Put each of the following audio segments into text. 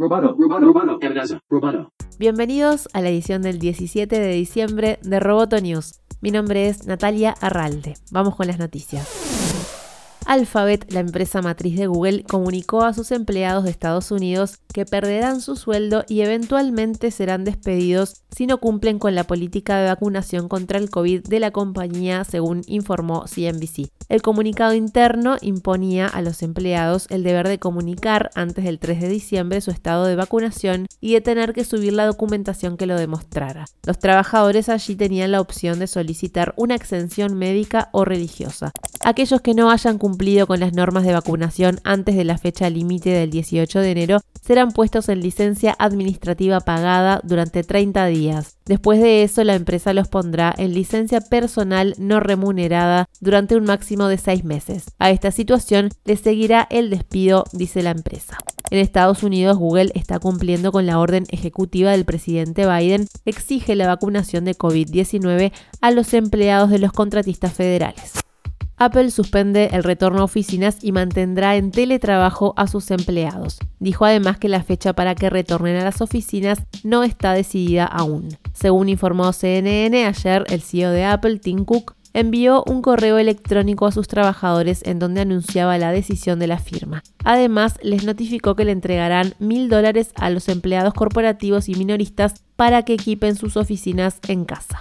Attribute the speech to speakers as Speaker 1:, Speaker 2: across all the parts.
Speaker 1: Roboto, amenaza, roboto.
Speaker 2: Bienvenidos a la edición del 17 de diciembre de Roboto News. Mi nombre es Natalia Arralde. Vamos con las noticias. Alphabet, la empresa matriz de Google, comunicó a sus empleados de Estados Unidos que perderán su sueldo y eventualmente serán despedidos si no cumplen con la política de vacunación contra el COVID de la compañía, según informó CNBC. El comunicado interno imponía a los empleados el deber de comunicar antes del 3 de diciembre su estado de vacunación y de tener que subir la documentación que lo demostrara. Los trabajadores allí tenían la opción de solicitar una exención médica o religiosa. Aquellos que no hayan cumplido cumplido con las normas de vacunación antes de la fecha límite del 18 de enero serán puestos en licencia administrativa pagada durante 30 días. Después de eso, la empresa los pondrá en licencia personal no remunerada durante un máximo de seis meses. A esta situación le seguirá el despido, dice la empresa. En Estados Unidos, Google está cumpliendo con la orden ejecutiva del presidente Biden, exige la vacunación de COVID-19 a los empleados de los contratistas federales. Apple suspende el retorno a oficinas y mantendrá en teletrabajo a sus empleados. Dijo además que la fecha para que retornen a las oficinas no está decidida aún. Según informó CNN ayer, el CEO de Apple, Tim Cook, envió un correo electrónico a sus trabajadores en donde anunciaba la decisión de la firma. Además, les notificó que le entregarán mil dólares a los empleados corporativos y minoristas para que equipen sus oficinas en casa.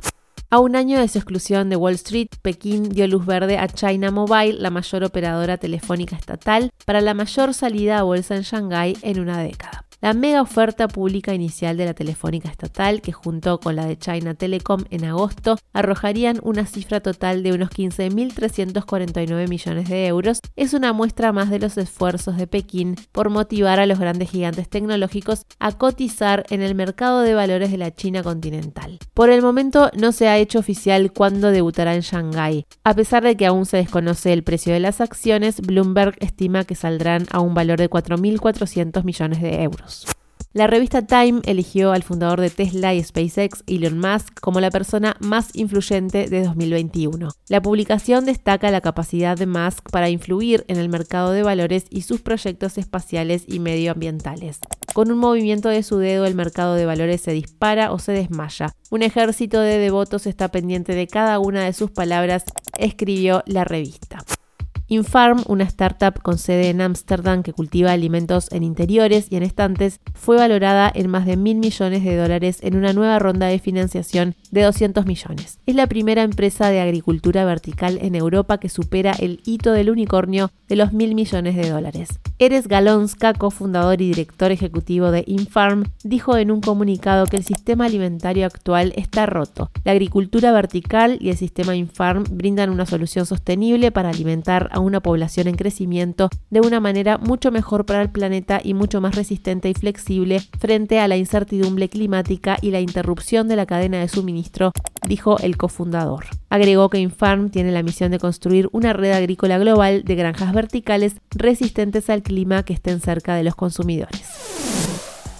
Speaker 2: A un año de su exclusión de Wall Street, Pekín dio luz verde a China Mobile, la mayor operadora telefónica estatal, para la mayor salida a bolsa en Shanghái en una década. La mega oferta pública inicial de la Telefónica Estatal, que junto con la de China Telecom en agosto arrojarían una cifra total de unos 15.349 millones de euros, es una muestra más de los esfuerzos de Pekín por motivar a los grandes gigantes tecnológicos a cotizar en el mercado de valores de la China continental. Por el momento no se ha hecho oficial cuándo debutará en Shanghái. A pesar de que aún se desconoce el precio de las acciones, Bloomberg estima que saldrán a un valor de 4.400 millones de euros. La revista Time eligió al fundador de Tesla y SpaceX, Elon Musk, como la persona más influyente de 2021. La publicación destaca la capacidad de Musk para influir en el mercado de valores y sus proyectos espaciales y medioambientales. Con un movimiento de su dedo el mercado de valores se dispara o se desmaya. Un ejército de devotos está pendiente de cada una de sus palabras, escribió la revista. Infarm, una startup con sede en Ámsterdam que cultiva alimentos en interiores y en estantes, fue valorada en más de mil millones de dólares en una nueva ronda de financiación de 200 millones. Es la primera empresa de agricultura vertical en Europa que supera el hito del unicornio de los mil millones de dólares. Eres Galonska, cofundador y director ejecutivo de Infarm, dijo en un comunicado que el sistema alimentario actual está roto. La agricultura vertical y el sistema Infarm brindan una solución sostenible para alimentar a una población en crecimiento de una manera mucho mejor para el planeta y mucho más resistente y flexible frente a la incertidumbre climática y la interrupción de la cadena de suministro, dijo el cofundador. Agregó que Infarm tiene la misión de construir una red agrícola global de granjas verticales resistentes al clima que estén cerca de los consumidores.